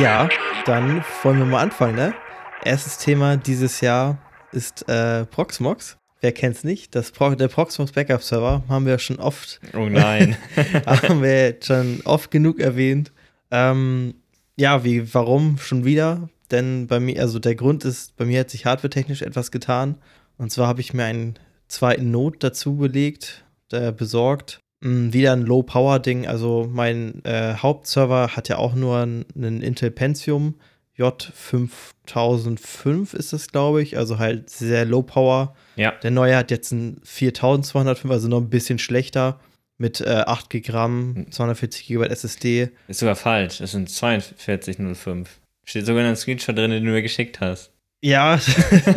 Ja, dann wollen wir mal anfangen, ne? Erstes Thema dieses Jahr ist äh, Proxmox. Wer kennt's nicht? Das Pro der Proxmox Backup Server haben wir schon oft. Oh nein. haben wir schon oft genug erwähnt. Ähm, ja, wie, warum schon wieder? Denn bei mir, also der Grund ist, bei mir hat sich hardware-technisch etwas getan. Und zwar habe ich mir einen zweiten Node dazu belegt, äh, besorgt. Mh, wieder ein Low-Power-Ding. Also mein äh, Hauptserver hat ja auch nur einen Intel Pentium J5005 ist das, glaube ich. Also halt sehr Low-Power. Ja. Der neue hat jetzt ein 4205, also noch ein bisschen schlechter. Mit äh, 8 GB RAM, 240 GB SSD. Ist sogar falsch. Das sind 4205. Steht sogar in einem Screenshot drin, den du mir geschickt hast. Ja,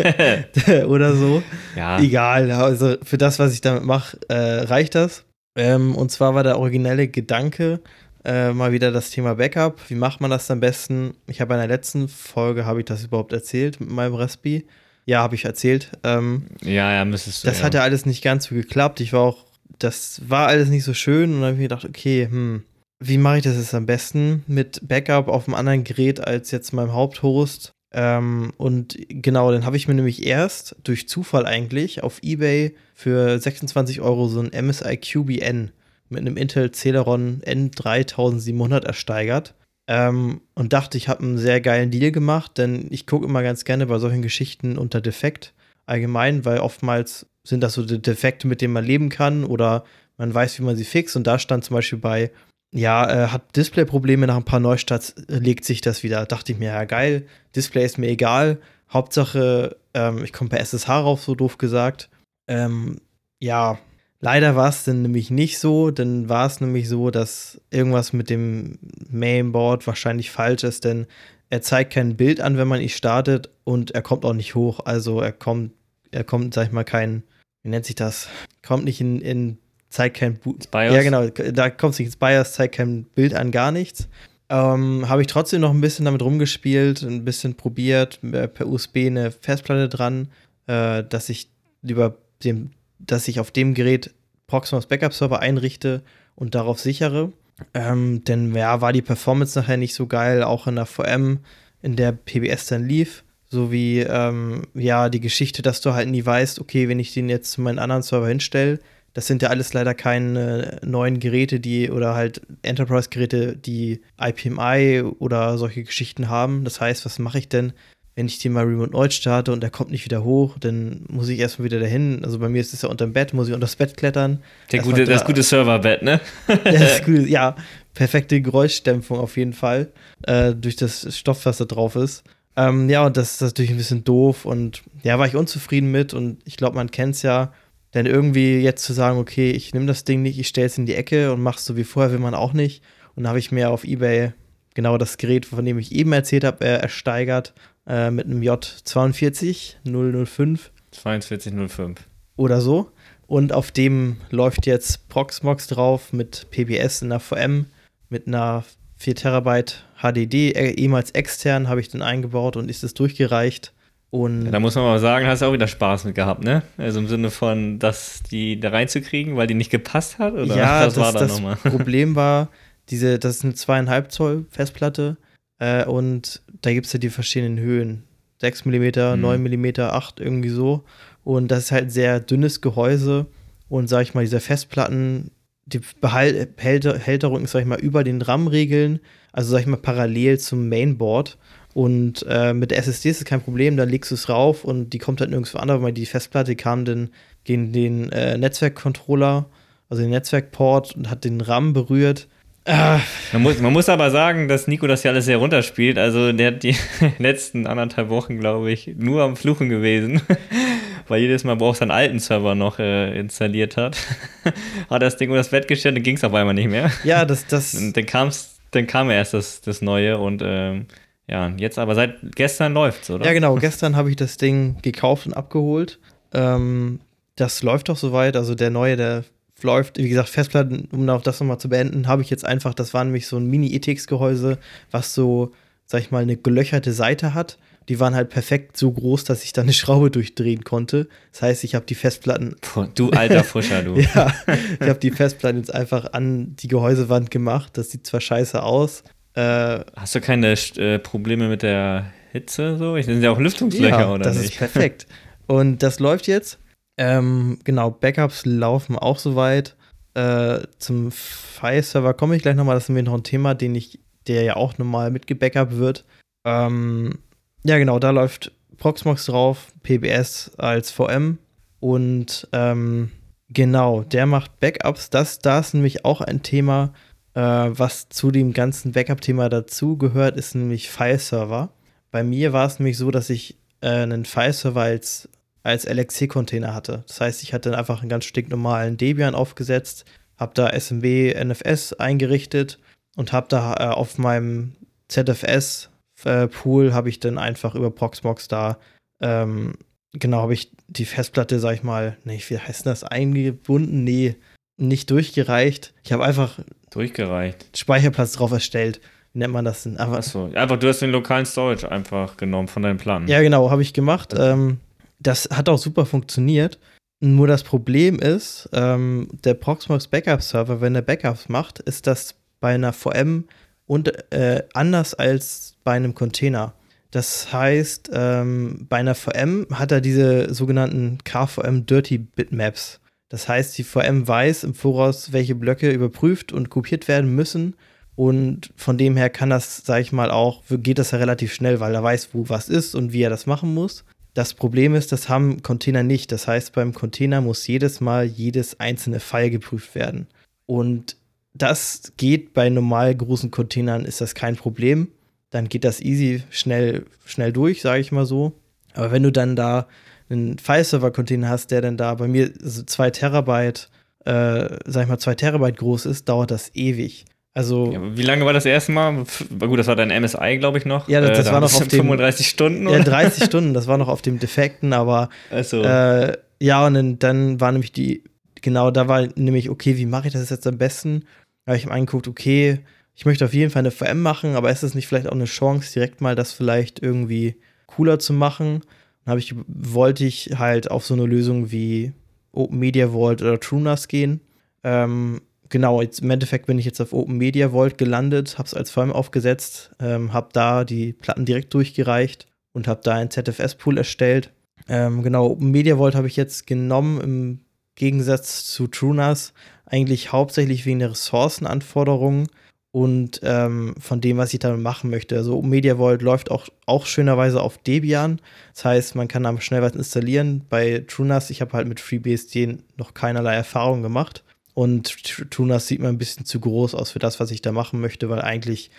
oder so. Ja. Egal, also für das, was ich damit mache, äh, reicht das. Ähm, und zwar war der originelle Gedanke äh, mal wieder das Thema Backup. Wie macht man das am besten? Ich habe in der letzten Folge, habe ich das überhaupt erzählt mit meinem Raspi? Ja, habe ich erzählt. Ähm, Ja, ja, müsstest du. das ja. hat ja alles nicht ganz so geklappt. Ich war auch, das war alles nicht so schön und dann habe ich mir gedacht, okay, hm, wie mache ich das jetzt am besten mit Backup auf einem anderen Gerät als jetzt meinem Haupthost? Ähm, und genau, dann habe ich mir nämlich erst durch Zufall eigentlich auf eBay für 26 Euro so ein MSI QBN mit einem Intel Celeron N3700 ersteigert. Ähm, und dachte, ich habe einen sehr geilen Deal gemacht, denn ich gucke immer ganz gerne bei solchen Geschichten unter Defekt allgemein, weil oftmals sind das so Defekte, mit denen man leben kann oder man weiß, wie man sie fixt. Und da stand zum Beispiel bei, ja, äh, hat Display-Probleme nach ein paar Neustarts, äh, legt sich das wieder. Dachte ich mir, ja, geil, Display ist mir egal. Hauptsache, ähm, ich komme per SSH rauf, so doof gesagt. Ähm, ja, leider war es dann nämlich nicht so. Dann war es nämlich so, dass irgendwas mit dem Mainboard wahrscheinlich falsch ist, denn er zeigt kein Bild an, wenn man ihn startet und er kommt auch nicht hoch. Also er kommt, er kommt, sag ich mal, kein, wie nennt sich das? Kommt nicht in, in zeigt kein Bu BIOS? Ja, genau, da kommt es nicht ins BIOS, zeigt kein Bild an, gar nichts. Ähm, Habe ich trotzdem noch ein bisschen damit rumgespielt, ein bisschen probiert, äh, per USB eine Festplatte dran, äh, dass ich lieber dem, dass ich auf dem Gerät Proxmox Backup Server einrichte und darauf sichere. Ähm, denn ja, war die Performance nachher nicht so geil, auch in der VM, in der PBS dann lief. Sowie ähm, ja, die Geschichte, dass du halt nie weißt, okay, wenn ich den jetzt zu meinen anderen Server hinstelle, das sind ja alles leider keine neuen Geräte, die oder halt Enterprise-Geräte, die IPMI oder solche Geschichten haben. Das heißt, was mache ich denn, wenn ich den mal remote neu starte und der kommt nicht wieder hoch, dann muss ich erstmal wieder dahin. Also bei mir ist es ja unterm Bett, muss ich unter das Bett klettern. Der Das gute, war das da- gute Serverbett, ne? das cool. Ja, perfekte Geräuschdämpfung auf jeden Fall. Äh, durch das Stoff, was da drauf ist. Ähm, ja, und das ist natürlich ein bisschen doof. Und ja, war ich unzufrieden mit. Und ich glaube, man kennt es ja. Denn irgendwie jetzt zu sagen, okay, ich nehme das Ding nicht, ich stelle es in die Ecke und mach's so wie vorher, will man auch nicht. Und dann habe ich mir auf Ebay genau das Gerät, von dem ich eben erzählt habe, äh, ersteigert. Äh, mit einem J42 005 4205. oder so. Und auf dem läuft jetzt Proxmox drauf mit PBS in der VM, mit einer 4 Terabyte HDD, äh, ehemals extern, habe ich den eingebaut und ist es durchgereicht. Und Ja, da muss man mal sagen, hast du auch wieder Spaß mit gehabt, ne? Also im Sinne von, dass die da reinzukriegen, weil die nicht gepasst hat? Oder ja, was das, war da das nochmal? Problem war, diese, das ist eine zweieinhalb Zoll Festplatte äh, und da gibt es ja die verschiedenen Höhen. 6 mm, Mhm. 9 mm, 8, irgendwie so. Und das ist halt ein sehr dünnes Gehäuse. Und sag ich mal, diese Festplatten, die Behal Hälter Hälterung ist, sag ich mal, über den RAM-Regeln, also sag ich mal, parallel zum Mainboard. Und äh, mit der SSD ist es kein Problem, dann legst du es rauf und die kommt halt nirgendwo an, weil die Festplatte kam dann gegen den äh, Netzwerkcontroller, also den Netzwerkport und hat den RAM berührt. Ah, Man muss, man muss aber sagen, dass Nico das ja alles sehr runterspielt. Also der hat die letzten anderthalb Wochen, glaube ich, nur am Fluchen gewesen. Weil jedes Mal, wo auch seinen alten Server noch äh, installiert hat, hat das Ding unter das Bett gestellt und ging es auf einmal nicht mehr. ja, das, das, Und dann, kam's, dann kam erst das, das Neue und ähm, ja, jetzt aber seit gestern läuft's, oder? Ja, genau. Gestern habe ich das Ding gekauft und abgeholt. Ähm, das läuft doch soweit. Also der neue, der läuft. Wie gesagt, Festplatten, um auch das nochmal zu beenden, habe ich jetzt einfach, das war nämlich so ein Mini-ETX-Gehäuse, was so, sag ich mal, eine gelöcherte Seite hat. Die waren halt perfekt so groß, dass ich da eine Schraube durchdrehen konnte. Das heißt, ich habe die Festplatten. Puh, du alter Fuscher, du. ja, ich habe die Festplatten jetzt einfach an die Gehäusewand gemacht. Das sieht zwar scheiße aus. Äh, Hast du keine äh, Probleme mit der Hitze so? Ich sind ja auch Lüftungslöcher, ja, oder das nicht? ist perfekt. Und das läuft jetzt. Ähm, genau, Backups laufen auch soweit. Äh, zum File-Server komme ich gleich nochmal. Das ist mir noch ein Thema, den ich, der ja auch normal mitgebackupt wird. Ähm, ja, genau, da läuft Proxmox drauf, PBS als VM und ähm, genau, der macht Backups. Das, da ist nämlich auch ein Thema, äh, was zu dem ganzen Backup-Thema dazu gehört, ist nämlich File-Server. Bei mir war es nämlich so, dass ich äh, einen File-Server als, als LXC-Container hatte. Das heißt, ich hatte einfach einen ganz stinknormalen Debian aufgesetzt, habe da SMB NFS eingerichtet und habe da äh, auf meinem ZFS äh, Pool habe ich dann einfach über Proxmox da, ähm, genau, habe ich die Festplatte, sag ich mal, nee, wie heißt das, eingebunden? Nee, nicht durchgereicht. Ich habe einfach durchgereicht. Speicherplatz drauf erstellt. Wie nennt man das denn? Einfach, Achso, einfach du hast den lokalen Storage einfach genommen von deinem Plan. Ja, genau, habe ich gemacht. Ähm, das hat auch super funktioniert. Nur das Problem ist, ähm, der Proxmox Backup Server, wenn er Backups macht, ist das bei einer VM und äh, anders als bei einem Container. Das heißt, ähm, bei einer VM hat er diese sogenannten KVM Dirty Bitmaps. Das heißt, die VM weiß im Voraus, welche Blöcke überprüft und kopiert werden müssen. Und von dem her kann das, sag ich mal, auch, geht das ja relativ schnell, weil er weiß, wo was ist und wie er das machen muss. Das Problem ist, das haben Container nicht. Das heißt, beim Container muss jedes Mal jedes einzelne File geprüft werden. Und das geht bei normal großen Containern, ist das kein Problem. Dann geht das easy schnell, schnell durch, sage ich mal so. Aber wenn du dann da einen File-Server-Container hast, der dann da bei mir so zwei Terabyte, äh, sag ich mal, zwei Terabyte groß ist, dauert das ewig. Also. Ja, wie lange war das erste Mal? Gut, das war dein MSI, glaube ich, noch. Ja, das, das äh, war noch auf dem. 35 Stunden, oder? Ja, 30 Stunden, das war noch auf dem Defekten, aber. Also. Äh, ja, und dann, dann war nämlich die. Genau, da war nämlich, okay, wie mache ich das jetzt am besten? Da habe ich mir angeguckt, okay, ich möchte auf jeden Fall eine VM machen, aber ist es nicht vielleicht auch eine Chance, direkt mal das vielleicht irgendwie cooler zu machen? Dann ich, wollte ich halt auf so eine Lösung wie Open Media Vault oder TrueNAS gehen. Ähm, genau, jetzt, im Endeffekt bin ich jetzt auf Open Media Vault gelandet, habe es als VM aufgesetzt, ähm, habe da die Platten direkt durchgereicht und habe da einen ZFS-Pool erstellt. Ähm, genau, Open Media Vault habe ich jetzt genommen im Gegensatz zu TrueNAS, eigentlich hauptsächlich wegen der Ressourcenanforderungen und ähm, von dem, was ich damit machen möchte. Also MediaVolt läuft auch, auch schönerweise auf Debian. Das heißt, man kann da schnell was installieren. Bei TrueNAS, ich habe halt mit FreeBSD noch keinerlei Erfahrung gemacht. Und TrueNAS sieht mir ein bisschen zu groß aus für das, was ich da machen möchte, weil eigentlich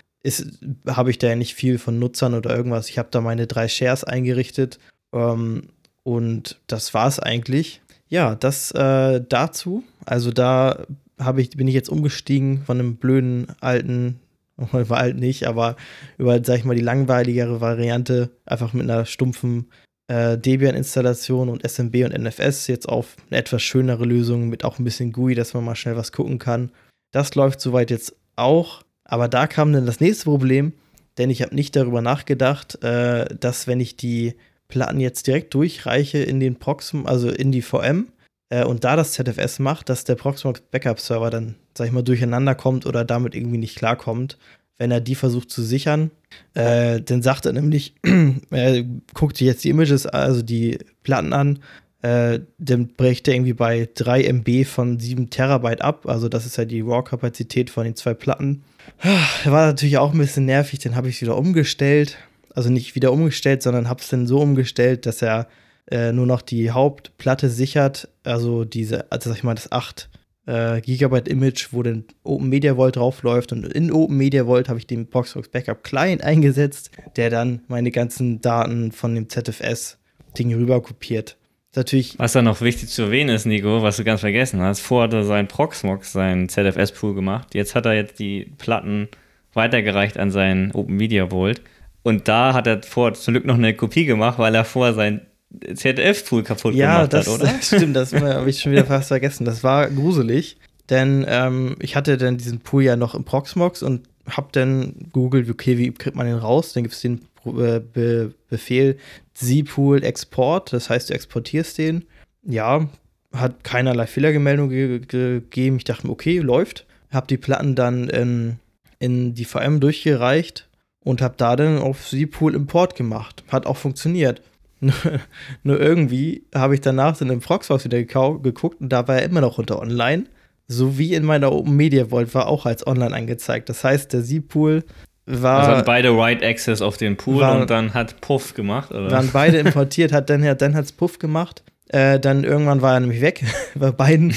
habe ich da ja nicht viel von Nutzern oder irgendwas. Ich habe da meine drei Shares eingerichtet ähm, und das war es eigentlich. Ja, das äh, dazu. Also da habe ich, bin ich jetzt umgestiegen von einem blöden alten, war alt nicht, aber über, sag ich mal, die langweiligere Variante, einfach mit einer stumpfen äh, Debian-Installation und SMB und NFS jetzt auf eine etwas schönere Lösung mit auch ein bisschen GUI, dass man mal schnell was gucken kann. Das läuft soweit jetzt auch, aber da kam dann das nächste Problem, denn ich habe nicht darüber nachgedacht, äh, dass wenn ich die Platten jetzt direkt durchreiche in den Proxim, also in die VM, äh, und da das ZFS macht, dass der Proxmox Backup Server dann, sag ich mal, durcheinander kommt oder damit irgendwie nicht klarkommt, wenn er die versucht zu sichern. Äh, dann sagt er nämlich, er guckt sich jetzt die Images, also die Platten an, äh, dann bricht er irgendwie bei 3 MB von 7 Terabyte ab. Also das ist ja die RAW-Kapazität von den zwei Platten. War natürlich auch ein bisschen nervig, dann habe ich es wieder umgestellt. Also nicht wieder umgestellt, sondern habe es dann so umgestellt, dass er äh, nur noch die Hauptplatte sichert, also diese, also sag ich mal, das 8 äh, Gigabyte Image, wo dann Open Media Vault draufläuft und in Open Media Vault habe ich den Boxbox Backup Client eingesetzt, der dann meine ganzen Daten von dem ZFS-Ding rüber kopiert. Natürlich was da noch wichtig zu erwähnen ist, Nico, was du ganz vergessen hast, vorher hat er seinen Proxmox, seinen ZFS-Pool gemacht. Jetzt hat er jetzt die Platten weitergereicht an seinen Open Media Vault. Und da hat er vorher zum Glück noch eine Kopie gemacht, weil er vorher sein ZDF-Pool kaputt ja, gemacht das, hat, oder? Ja, stimmt, das habe ich schon wieder fast vergessen. Das war gruselig, denn ähm, ich hatte dann diesen Pool ja noch im Proxmox und habe dann googelt, okay, wie kriegt man den raus? Dann gibt es den äh, Be Befehl zpool export, das heißt, du exportierst den. Ja, hat keinerlei Fehlergemeldung ge gegeben. Ich dachte mir, okay, läuft. Hab die Platten dann in, in die VM durchgereicht und hab da dann auf zpool Import gemacht. Hat auch funktioniert. Nur irgendwie habe ich danach dann im Proxbox wieder geguckt und da war er immer noch unter online. So wie in meiner Open Media Vault war auch als online angezeigt. Das heißt, der Z-Pool war. Also hatten beide Write Access auf den Pool war, und dann hat Puff gemacht, oder? Waren beide importiert, hat dann, ja, dann hat's Puff gemacht. Äh, dann irgendwann war er nämlich weg bei beiden.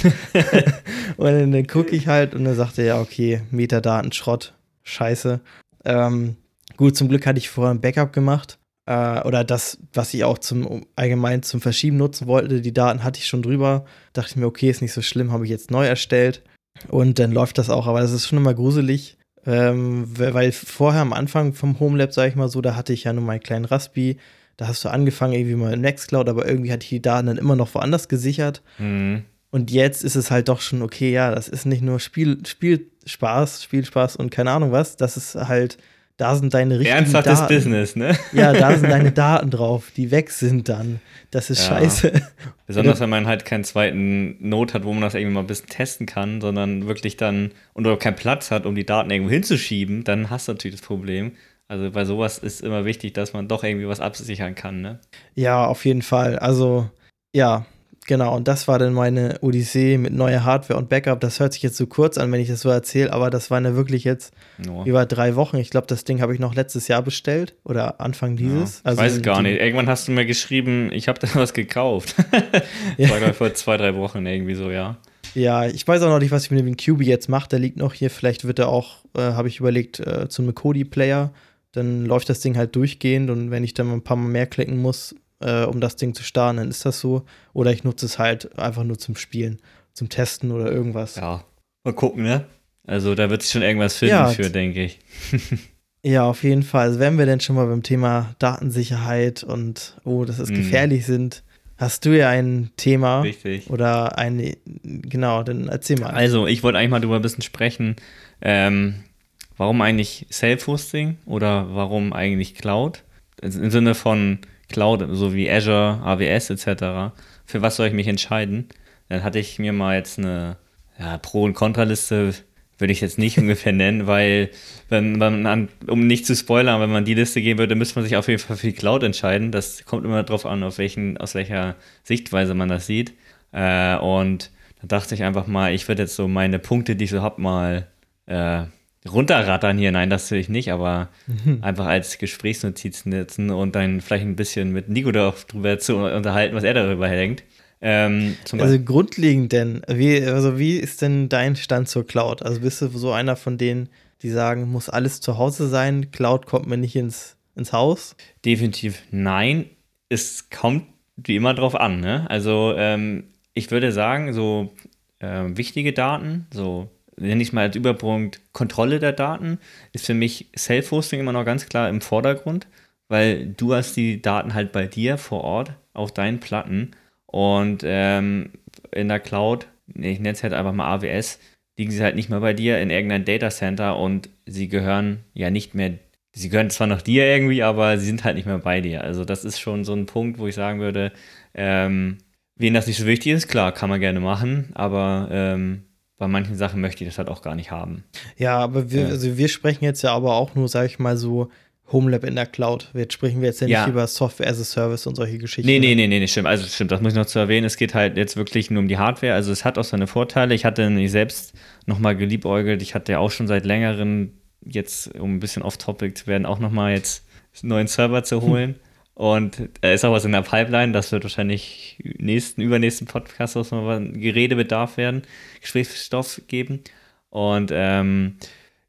und dann, dann gucke ich halt und dann sagte er, ja, okay, Metadaten, Schrott, scheiße. Ähm, gut, zum Glück hatte ich vorher ein Backup gemacht äh, oder das, was ich auch zum allgemein zum Verschieben nutzen wollte, die Daten hatte ich schon drüber. Dachte ich mir, okay, ist nicht so schlimm, habe ich jetzt neu erstellt. Und dann läuft das auch, aber das ist schon immer gruselig. Ähm, weil vorher am Anfang vom Homelab, sage ich mal so, da hatte ich ja nur meinen kleinen Raspi. Da hast du angefangen irgendwie mal in Nextcloud, aber irgendwie hatte ich die Daten dann immer noch woanders gesichert. Mhm. Und jetzt ist es halt doch schon okay, ja, das ist nicht nur Spiel, Spielspaß, Spielspaß und keine Ahnung was, das ist halt da sind deine richtigen Ernsthaftes Daten. Business, ne? Ja, da sind deine Daten drauf, die weg sind dann. Das ist ja. scheiße. Besonders wenn man halt keinen zweiten Node hat, wo man das irgendwie mal ein bisschen testen kann, sondern wirklich dann und oder keinen Platz hat, um die Daten irgendwo hinzuschieben, dann hast du natürlich das Problem. Also bei sowas ist immer wichtig, dass man doch irgendwie was absichern kann, ne? Ja, auf jeden Fall. Also, ja, Genau, und das war dann meine Odyssee mit neuer Hardware und Backup. Das hört sich jetzt so kurz an, wenn ich das so erzähle, aber das waren ja wirklich jetzt no. über drei Wochen. Ich glaube, das Ding habe ich noch letztes Jahr bestellt oder Anfang dieses. Ja, ich also weiß gar nicht. Irgendwann hast du mir geschrieben, ich habe da was gekauft. das war vor zwei, drei Wochen irgendwie so, ja. Ja, ich weiß auch noch nicht, was ich mit dem QB jetzt mache. Der liegt noch hier. Vielleicht wird er auch, äh, habe ich überlegt, äh, zum Kodi-Player. Dann läuft das Ding halt durchgehend und wenn ich dann ein paar Mal mehr klicken muss, äh, um das Ding zu starten, dann ist das so. Oder ich nutze es halt einfach nur zum Spielen, zum Testen oder irgendwas. Ja, mal gucken, ne? Also da wird sich schon irgendwas finden ja, für, denke ich. ja, auf jeden Fall. Also wenn wir denn schon mal beim Thema Datensicherheit und, oh, dass es mm. gefährlich sind, hast du ja ein Thema. Richtig. Oder ein, genau, dann erzähl mal. Also, ich wollte eigentlich mal darüber ein bisschen sprechen. Ähm, warum eigentlich Self-Hosting oder warum eigentlich Cloud? Im Sinne von, Cloud, so wie Azure, AWS etc. Für was soll ich mich entscheiden? Dann hatte ich mir mal jetzt eine ja, Pro- und Kontraliste, würde ich jetzt nicht ungefähr nennen, weil, wenn man, um nicht zu spoilern, wenn man die Liste gehen würde, müsste man sich auf jeden Fall für die Cloud entscheiden. Das kommt immer darauf an, auf welchen, aus welcher Sichtweise man das sieht. Äh, und da dachte ich einfach mal, ich würde jetzt so meine Punkte, die ich so habe, mal äh, runterrattern hier, nein, das will ich nicht, aber mhm. einfach als Gesprächsnotiz nutzen und dann vielleicht ein bisschen mit Nico darüber zu unterhalten, was er darüber denkt. Ähm, also grundlegend denn, wie, also wie ist denn dein Stand zur Cloud? Also bist du so einer von denen, die sagen, muss alles zu Hause sein, Cloud kommt mir nicht ins, ins Haus? Definitiv nein. Es kommt wie immer drauf an. Ne? Also ähm, ich würde sagen, so äh, wichtige Daten, so nenne ich mal als Überpunkt Kontrolle der Daten, ist für mich Self-Hosting immer noch ganz klar im Vordergrund, weil du hast die Daten halt bei dir vor Ort auf deinen Platten und ähm, in der Cloud, ich nenne es halt einfach mal AWS, liegen sie halt nicht mehr bei dir in irgendeinem Datacenter und sie gehören ja nicht mehr, sie gehören zwar noch dir irgendwie, aber sie sind halt nicht mehr bei dir. Also das ist schon so ein Punkt, wo ich sagen würde, ähm, wen das nicht so wichtig ist, klar, kann man gerne machen, aber ähm, bei manchen Sachen möchte ich das halt auch gar nicht haben. Ja, aber wir, ja. also wir sprechen jetzt ja aber auch nur, sag ich mal, so Homelab in der Cloud. Jetzt sprechen wir jetzt ja, ja. nicht über Software as a Service und solche Geschichten. Nee, nee, nee, nee, stimmt. Also stimmt, das muss ich noch zu erwähnen. Es geht halt jetzt wirklich nur um die Hardware. Also es hat auch seine Vorteile. Ich hatte nämlich selbst nochmal geliebäugelt. Ich hatte ja auch schon seit längerem jetzt, um ein bisschen off-topic zu werden, auch nochmal jetzt einen neuen Server zu holen. Und er ist auch was in der Pipeline, das wird wahrscheinlich nächsten, übernächsten Podcast was mal Geredebedarf werden, Gesprächsstoff geben. Und ähm,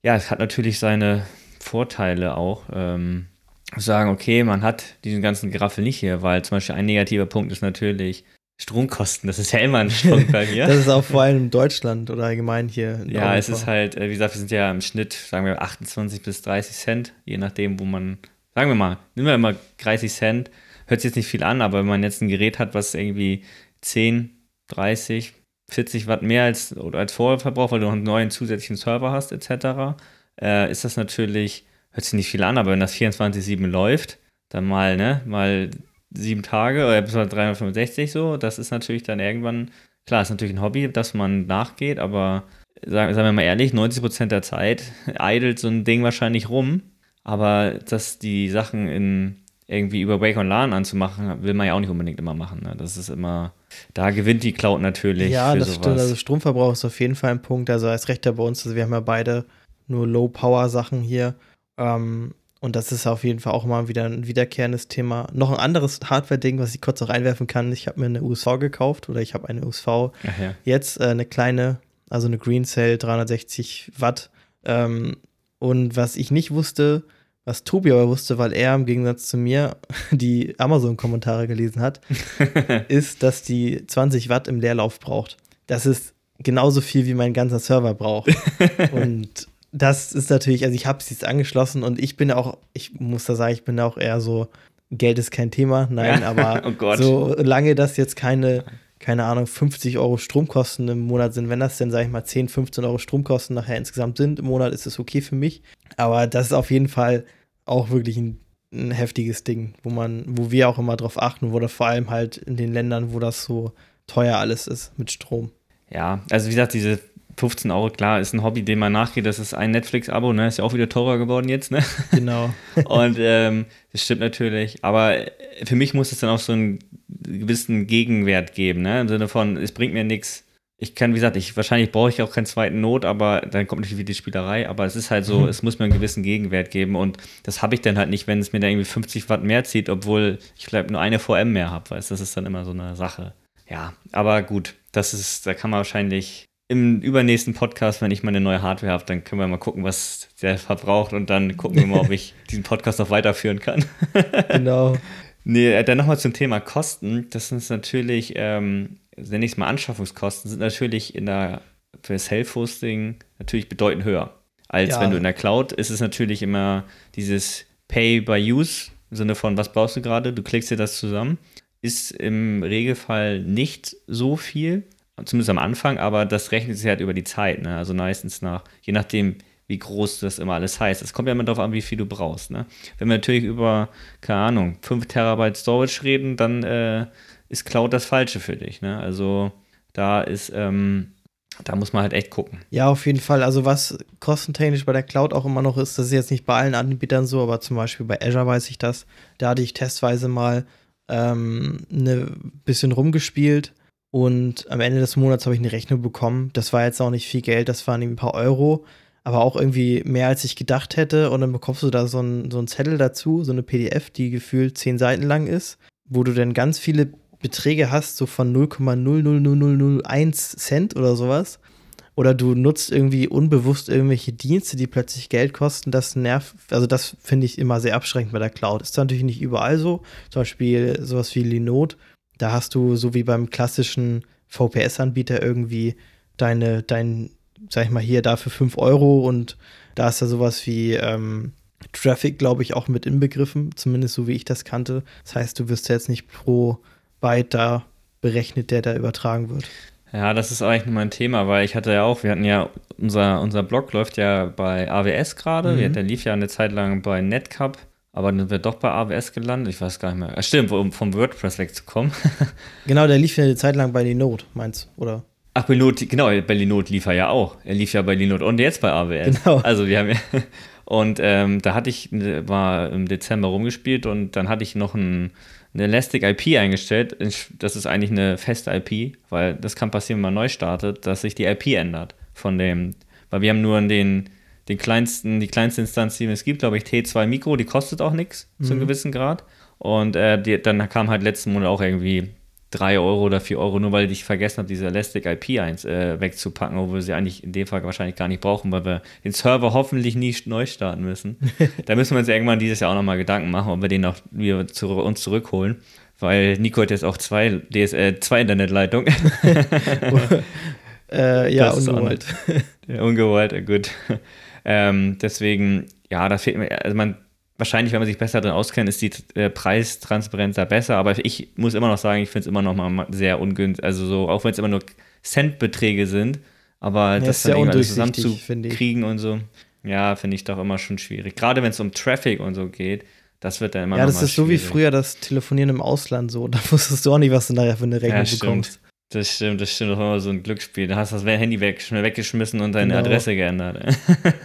ja, es hat natürlich seine Vorteile auch. Ähm, sagen, okay, man hat diesen ganzen Graffel nicht hier, weil zum Beispiel ein negativer Punkt ist natürlich Stromkosten. Das ist ja immer ein Strunk bei mir. das ist auch vor allem in Deutschland oder allgemein hier. ja, Europa. es ist halt, äh, wie gesagt, wir sind ja im Schnitt, sagen wir, 28 bis 30 Cent, je nachdem, wo man sagen wir mal, nehmen wir immer 30 Cent, hört sich jetzt nicht viel an, aber wenn man jetzt ein Gerät hat, was irgendwie 10, 30, 40 Watt mehr als, oder als vorher verbraucht, weil du noch einen neuen zusätzlichen Server hast, etc., äh, ist das natürlich hört sich nicht viel an, aber wenn das 24-7 läuft, dann mal, ne, mal sieben Tage oder bis 365 so, das ist natürlich dann irgendwann, klar, ist natürlich ein Hobby, das man nachgeht, aber sagen, sagen wir mal ehrlich, 90% der Zeit eidelt so ein Ding wahrscheinlich rum, aber dass die Sachen in irgendwie über Wake on LAN anzumachen, will man ja auch nicht unbedingt immer machen. Ne? Das ist immer, da gewinnt die Cloud natürlich. Ja, das sowas. stimmt. Also Stromverbrauch ist auf jeden Fall ein Punkt. Also als Rechter bei uns, also wir haben ja beide nur Low-Power-Sachen hier. Ähm, und das ist auf jeden Fall auch mal wieder ein wiederkehrendes Thema. Noch ein anderes Hardware-Ding, was ich kurz noch reinwerfen kann. Ich habe mir eine USV gekauft oder ich habe eine USV ja. jetzt, äh, eine kleine, also eine Green Cell 360 Watt. Ähm, und was ich nicht wusste, was Tobi aber wusste, weil er im Gegensatz zu mir die Amazon-Kommentare gelesen hat, ist, dass die 20 Watt im Leerlauf braucht. Das ist genauso viel, wie mein ganzer Server braucht. Und das ist natürlich, also ich habe es jetzt angeschlossen und ich bin auch, ich muss da sagen, ich bin auch eher so, Geld ist kein Thema, nein, aber oh solange das jetzt keine, keine Ahnung, 50 Euro Stromkosten im Monat sind, wenn das denn, sage ich mal, 10, 15 Euro Stromkosten nachher insgesamt sind im Monat, ist es okay für mich. Aber das ist auf jeden Fall auch wirklich ein, ein heftiges Ding, wo man, wo wir auch immer drauf achten, wo da vor allem halt in den Ländern, wo das so teuer alles ist mit Strom. Ja, also wie gesagt, diese 15 Euro, klar, ist ein Hobby, dem man nachgeht. Das ist ein Netflix-Abo, ne? Ist ja auch wieder teurer geworden jetzt, ne? Genau. Und ähm, das stimmt natürlich. Aber für mich muss es dann auch so einen gewissen Gegenwert geben, ne? Im Sinne von, es bringt mir nichts. Ich kann, wie gesagt, ich, wahrscheinlich brauche ich auch keinen zweiten Not, aber dann kommt natürlich wieder die Spielerei. Aber es ist halt so, mhm. es muss mir einen gewissen Gegenwert geben. Und das habe ich dann halt nicht, wenn es mir da irgendwie 50 Watt mehr zieht, obwohl ich vielleicht nur eine VM mehr habe, weißt Das ist dann immer so eine Sache. Ja, aber gut, das ist, da kann man wahrscheinlich im übernächsten Podcast, wenn ich meine neue Hardware habe, dann können wir mal gucken, was der verbraucht und dann gucken wir mal, ob ich diesen Podcast noch weiterführen kann. genau. Nee, äh, dann nochmal zum Thema Kosten. Das sind natürlich, ähm, nenne ich es mal Anschaffungskosten, sind natürlich in der, für Self-Hosting natürlich bedeutend höher. Als ja. wenn du in der Cloud ist es natürlich immer dieses Pay by Use, im Sinne von, was brauchst du gerade, du klickst dir das zusammen. Ist im Regelfall nicht so viel zumindest am Anfang, aber das rechnet sich halt über die Zeit, ne? Also meistens nach, je nachdem, wie groß das immer alles heißt. Es kommt ja immer darauf an, wie viel du brauchst. Ne? Wenn wir natürlich über, keine Ahnung, 5 Terabyte Storage reden, dann äh, ist Cloud das Falsche für dich. Ne? Also da ist, ähm, da muss man halt echt gucken. Ja, auf jeden Fall. Also was kostentechnisch bei der Cloud auch immer noch ist, das ist jetzt nicht bei allen Anbietern so, aber zum Beispiel bei Azure weiß ich das. Da hatte ich testweise mal ähm, eine bisschen rumgespielt und am Ende des Monats habe ich eine Rechnung bekommen. Das war jetzt auch nicht viel Geld, das waren ein paar Euro, aber auch irgendwie mehr als ich gedacht hätte. Und dann bekommst du da so einen so Zettel dazu, so eine PDF, die gefühlt zehn Seiten lang ist, wo du dann ganz viele Beträge hast, so von 0,00001 Cent oder sowas. Oder du nutzt irgendwie unbewusst irgendwelche Dienste, die plötzlich Geld kosten. Das nervt, also das finde ich immer sehr abschreckend bei der Cloud. Ist natürlich nicht überall so. Zum Beispiel sowas wie Linode da hast du, so wie beim klassischen VPS-Anbieter, irgendwie deine, dein, sag ich mal, hier dafür 5 Euro und da ist ja sowas wie ähm, Traffic, glaube ich, auch mit inbegriffen, zumindest so wie ich das kannte. Das heißt, du wirst ja jetzt nicht pro Byte da berechnet, der da übertragen wird. Ja, das ist eigentlich nur mein Thema, weil ich hatte ja auch, wir hatten ja, unser, unser Blog läuft ja bei AWS gerade, mhm. der lief ja eine Zeit lang bei Netcup aber dann wird doch bei AWS gelandet. Ich weiß gar nicht mehr. Ah, stimmt, um vom WordPress wegzukommen. genau, der lief ja eine Zeit lang bei Linode, meinst du, oder? Ach, bei Linode, genau, bei Linode lief er ja auch. Er lief ja bei Linode und jetzt bei AWS. Genau. Also wir haben ja. Und ähm, da hatte ich, war im Dezember rumgespielt und dann hatte ich noch ein, eine Elastic IP eingestellt. Das ist eigentlich eine feste IP, weil das kann passieren, wenn man neu startet, dass sich die IP ändert von dem, weil wir haben nur den den kleinsten, die kleinste Instanz, die es gibt, glaube ich, T2 Mikro, die kostet auch nichts mhm. zu einem gewissen Grad. Und äh, die, dann kam halt letzten Monat auch irgendwie 3 Euro oder 4 Euro, nur weil ich vergessen habe, diese Elastic IP 1 äh, wegzupacken, obwohl wir sie eigentlich in dem Fall wahrscheinlich gar nicht brauchen, weil wir den Server hoffentlich nie neu starten müssen. da müssen wir uns irgendwann dieses Jahr auch nochmal Gedanken machen, ob wir den auch wieder zu uns zurückholen. Weil Nico hat jetzt auch zwei, DSL, zwei Internetleitungen. äh, ja, ungewollt. Ungewollt, gut. Ähm, deswegen, ja, da fehlt mir, also man, wahrscheinlich, wenn man sich besser drin auskennt, ist die äh, Preistransparenz da besser, aber ich muss immer noch sagen, ich finde es immer noch mal sehr ungünstig, also so, auch wenn es immer nur Centbeträge sind, aber ja, das dann irgendwie zusammenzukriegen und so. Ja, finde ich doch immer schon schwierig. Gerade wenn es um Traffic und so geht, das wird dann immer Ja, das ist schwierig. so wie früher das Telefonieren im Ausland so. Da wusstest du auch nicht, was du nachher für eine Rechnung ja, bekommst. Das stimmt, das stimmt. Das war immer so ein Glücksspiel. Da hast du das Handy weg, schnell weggeschmissen und deine genau. Adresse geändert.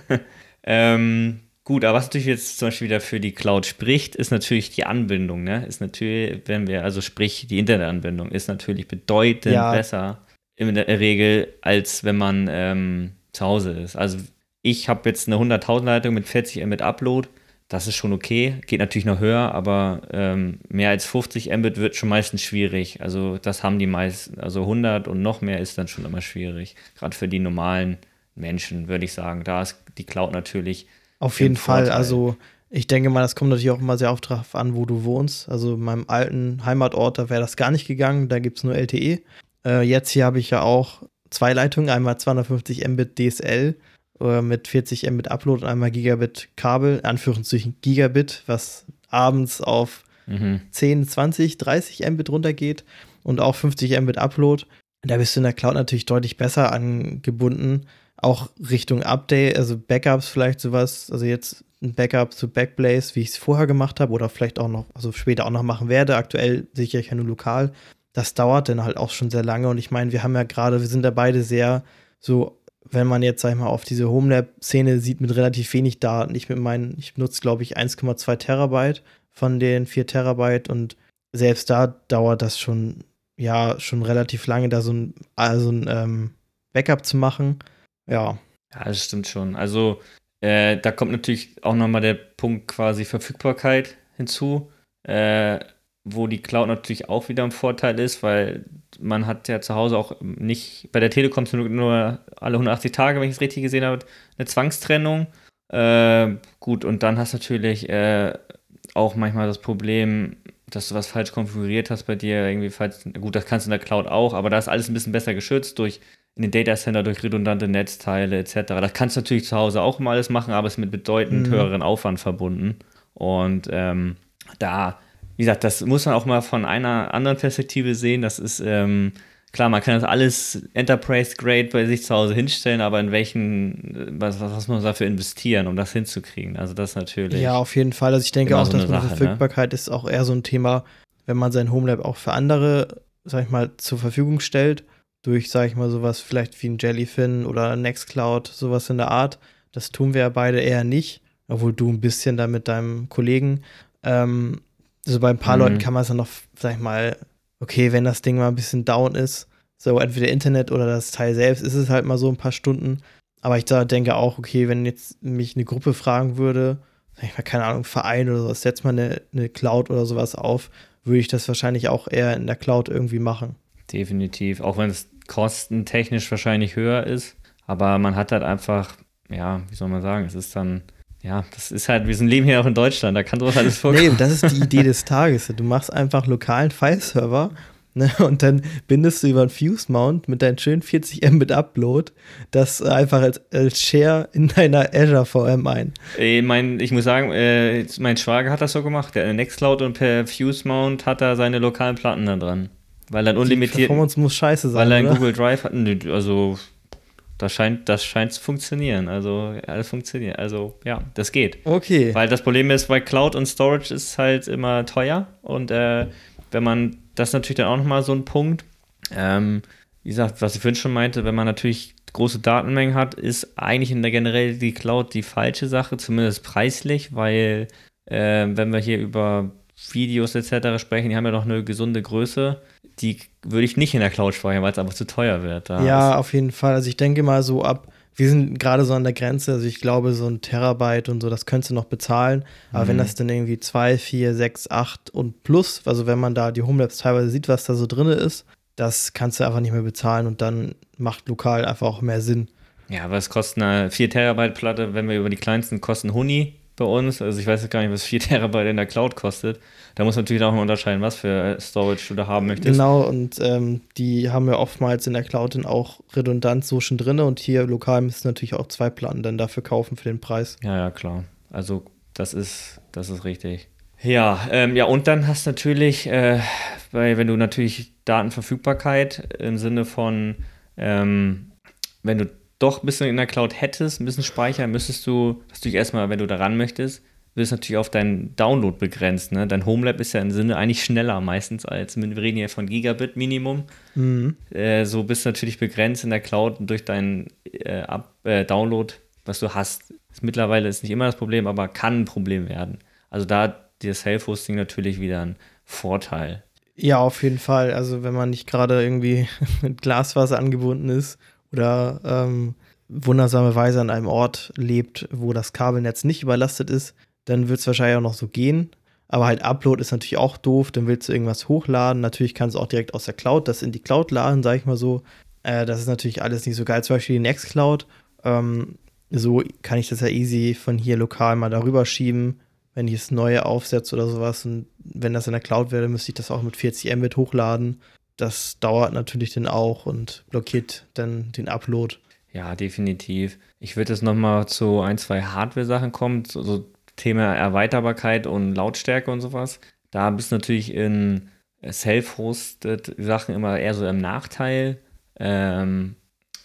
ähm, gut, aber was natürlich jetzt zum Beispiel wieder für die Cloud spricht, ist natürlich die Anbindung. Ne? Ist natürlich, wenn wir, also sprich, die Internetanbindung ist natürlich bedeutend ja. besser in der Regel, als wenn man ähm, zu Hause ist. Also ich habe jetzt eine 100.000 Leitung mit 40 Mbit Upload das ist schon okay. Geht natürlich noch höher, aber ähm, mehr als 50 Mbit wird schon meistens schwierig. Also das haben die meisten, also 100 und noch mehr ist dann schon immer schwierig. Gerade für die normalen Menschen würde ich sagen. Da ist die Cloud natürlich. Auf jeden Fall. Also ich denke mal, das kommt natürlich auch immer sehr oft darauf an, wo du wohnst. Also in meinem alten Heimatort, da wäre das gar nicht gegangen. Da gibt es nur LTE. Äh, jetzt hier habe ich ja auch zwei Leitungen. Einmal 250 Mbit DSL äh, mit 40 Mbit Upload und einmal Gigabit Kabel, Anführungszeichen Gigabit, was abends auf mhm. 10, 20, 30 Mbit runtergeht und auch 50 Mbit Upload. Da bist du in der Cloud natürlich deutlich besser angebunden. Auch Richtung Update, also Backups vielleicht sowas. Also jetzt ein Backup zu Backblaze, wie ich es vorher gemacht habe oder vielleicht auch noch, also später auch noch machen werde. Aktuell sicher ich ja nur lokal. Das dauert dann halt auch schon sehr lange und ich meine, wir haben ja gerade, wir sind da beide sehr so wenn man jetzt, sag ich mal, auf diese Homelab-Szene sieht mit relativ wenig Daten. Ich mit meinen, ich benutze, glaube ich, 1,2 Terabyte von den 4 Terabyte und selbst da dauert das schon, ja, schon relativ lange, da so ein, also ein ähm, Backup zu machen. Ja. Ja, das stimmt schon. Also, äh, da kommt natürlich auch nochmal der Punkt quasi Verfügbarkeit hinzu. Äh, wo die Cloud natürlich auch wieder ein Vorteil ist, weil man hat ja zu Hause auch nicht, bei der Telekom nur, alle 180 Tage, wenn ich es richtig gesehen habe, eine Zwangstrennung. Äh, gut, und dann hast du natürlich äh, auch manchmal das Problem, dass du was falsch konfiguriert hast bei dir, irgendwie falls, gut, das kannst du in der Cloud auch, aber da ist alles ein bisschen besser geschützt durch in den Datacenter durch redundante Netzteile etc. Das kannst du natürlich zu Hause auch immer alles machen, aber es ist mit bedeutend mhm. höheren Aufwand verbunden. Und ähm, da wie gesagt, das muss man auch mal von einer anderen Perspektive sehen. Das ist, ähm, klar, man kann das alles Enterprise-Grade bei sich zu Hause hinstellen, aber in welchen, was, was muss man dafür investieren, um das hinzukriegen? Also das natürlich. Ja, auf jeden Fall. Also ich denke auch, so dass Sache, ne? Verfügbarkeit ne? ist auch eher so ein Thema, wenn man sein Homelab auch für andere, sag ich mal, zur Verfügung stellt, durch, sag ich mal, sowas vielleicht wie ein Jellyfin oder Nextcloud, sowas in der Art. Das tun wir ja beide eher nicht, obwohl du ein bisschen da mit deinem Kollegen. Ähm, also bei ein paar mhm. Leuten kann man es dann noch, sag ich mal, okay, wenn das Ding mal ein bisschen down ist, so entweder Internet oder das Teil selbst, ist es halt mal so ein paar Stunden. Aber ich da denke auch, okay, wenn jetzt mich eine Gruppe fragen würde, sag ich mal, keine Ahnung, Verein oder sowas, setzt mal eine, eine Cloud oder sowas auf, würde ich das wahrscheinlich auch eher in der Cloud irgendwie machen. Definitiv, auch wenn es kostentechnisch wahrscheinlich höher ist. Aber man hat halt einfach, ja, wie soll man sagen, es ist dann ja, das ist halt, wir sind leben hier auch in Deutschland, da kann sowas alles vorkommen. Nee, das ist die Idee des Tages. Du machst einfach lokalen File-Server ne, und dann bindest du über einen Fuse-Mount mit deinen schönen 40 Mbit Upload das einfach als, als Share in deiner Azure VM ein. Ey, mein, ich muss sagen, äh, mein Schwager hat das so gemacht. Der Nextcloud und per Fuse-Mount hat er seine lokalen Platten da dran. Weil dann unlimitiert. Die Performance muss scheiße sein. Weil er einen Google Drive hat. Also das scheint, das scheint zu funktionieren. Also alles funktioniert. Also ja, das geht. Okay. Weil das Problem ist, bei Cloud und Storage ist halt immer teuer. Und äh, wenn man, das ist natürlich dann auch nochmal so ein Punkt. Ähm, wie gesagt, was ich vorhin schon meinte, wenn man natürlich große Datenmengen hat, ist eigentlich in der generell die Cloud die falsche Sache, zumindest preislich, weil äh, wenn wir hier über Videos etc. sprechen, die haben ja noch eine gesunde Größe die würde ich nicht in der Cloud speichern, weil es einfach zu teuer wird. Da ja, auf jeden Fall. Also ich denke mal so ab, wir sind gerade so an der Grenze, also ich glaube so ein Terabyte und so, das könntest du noch bezahlen. Aber mhm. wenn das dann irgendwie 2, 4, 6, 8 und plus, also wenn man da die Homelabs teilweise sieht, was da so drin ist, das kannst du einfach nicht mehr bezahlen und dann macht lokal einfach auch mehr Sinn. Ja, aber es kostet eine 4 Terabyte Platte, wenn wir über die kleinsten kosten Huni bei uns. Also ich weiß gar nicht, was 4 Terabyte in der Cloud kostet. Da muss man natürlich auch mal unterscheiden, was für Storage du da haben möchtest. Genau, und ähm, die haben wir oftmals in der Cloud dann auch redundant so schon drin und hier lokal müssen natürlich auch zwei Platten dann dafür kaufen für den Preis. Ja, ja, klar. Also das ist, das ist richtig. Ja, ähm, ja, und dann hast du natürlich, äh, weil wenn du natürlich Datenverfügbarkeit im Sinne von, ähm, wenn du doch ein bisschen in der Cloud hättest, ein bisschen Speicher, müsstest du, natürlich erstmal, wenn du da ran möchtest, wirst natürlich auf deinen Download begrenzt. Ne? Dein Homelab ist ja im Sinne eigentlich schneller meistens als, wir reden ja von Gigabit Minimum. Mhm. Äh, so bist du natürlich begrenzt in der Cloud durch deinen äh, Up, äh, Download, was du hast. Ist mittlerweile ist nicht immer das Problem, aber kann ein Problem werden. Also da hat das Self-Hosting natürlich wieder ein Vorteil. Ja, auf jeden Fall. Also wenn man nicht gerade irgendwie mit Glasfaser angebunden ist oder ähm, wundersamerweise an einem Ort lebt, wo das Kabelnetz nicht überlastet ist, dann wird es wahrscheinlich auch noch so gehen. Aber halt Upload ist natürlich auch doof, dann willst du irgendwas hochladen. Natürlich kannst du auch direkt aus der Cloud das in die Cloud laden, sag ich mal so. Äh, das ist natürlich alles nicht so geil. Zum Beispiel die Nextcloud. Ähm, so kann ich das ja easy von hier lokal mal darüber schieben, wenn ich das neue aufsetze oder sowas. Und wenn das in der Cloud wäre, müsste ich das auch mit 40 Mbit hochladen. Das dauert natürlich dann auch und blockiert dann den Upload. Ja, definitiv. Ich würde jetzt nochmal zu ein, zwei Hardware-Sachen kommen. So, so Thema Erweiterbarkeit und Lautstärke und sowas. Da bist du natürlich in self-hosted Sachen immer eher so im Nachteil, ähm,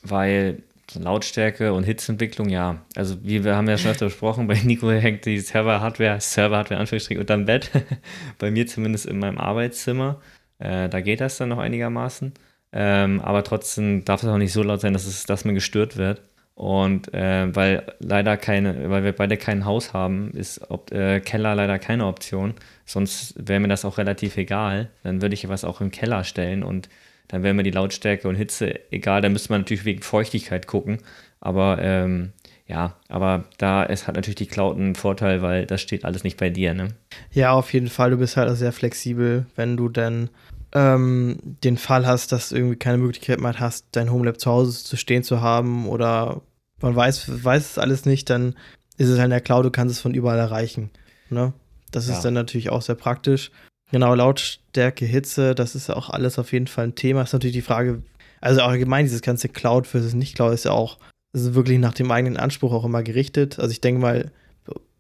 weil Lautstärke und Hitzeentwicklung, ja. Also, wie wir haben ja schon öfter besprochen, bei Nico hängt die Server-Hardware, Server-Hardware Anführungsstrich unterm Bett. bei mir zumindest in meinem Arbeitszimmer. Äh, da geht das dann noch einigermaßen. Ähm, aber trotzdem darf es auch nicht so laut sein, dass, es, dass man gestört wird. Und äh, weil leider keine, weil wir beide kein Haus haben, ist ob, äh, Keller leider keine Option. Sonst wäre mir das auch relativ egal. Dann würde ich was auch im Keller stellen und dann wäre mir die Lautstärke und Hitze egal. Da müsste man natürlich wegen Feuchtigkeit gucken. Aber ähm, ja, aber da ist hat natürlich die Cloud einen Vorteil, weil das steht alles nicht bei dir, ne? Ja, auf jeden Fall. Du bist halt sehr flexibel, wenn du dann ähm, den Fall hast, dass du irgendwie keine Möglichkeit mehr hast, dein Homelab zu Hause zu stehen zu haben oder man weiß, weiß es alles nicht, dann ist es halt in der Cloud, du kannst es von überall erreichen. Ne? Das ja. ist dann natürlich auch sehr praktisch. Genau, Lautstärke, Hitze, das ist ja auch alles auf jeden Fall ein Thema. Ist natürlich die Frage, also allgemein dieses ganze Cloud versus Nicht-Cloud ist ja auch ist wirklich nach dem eigenen Anspruch auch immer gerichtet. Also ich denke mal,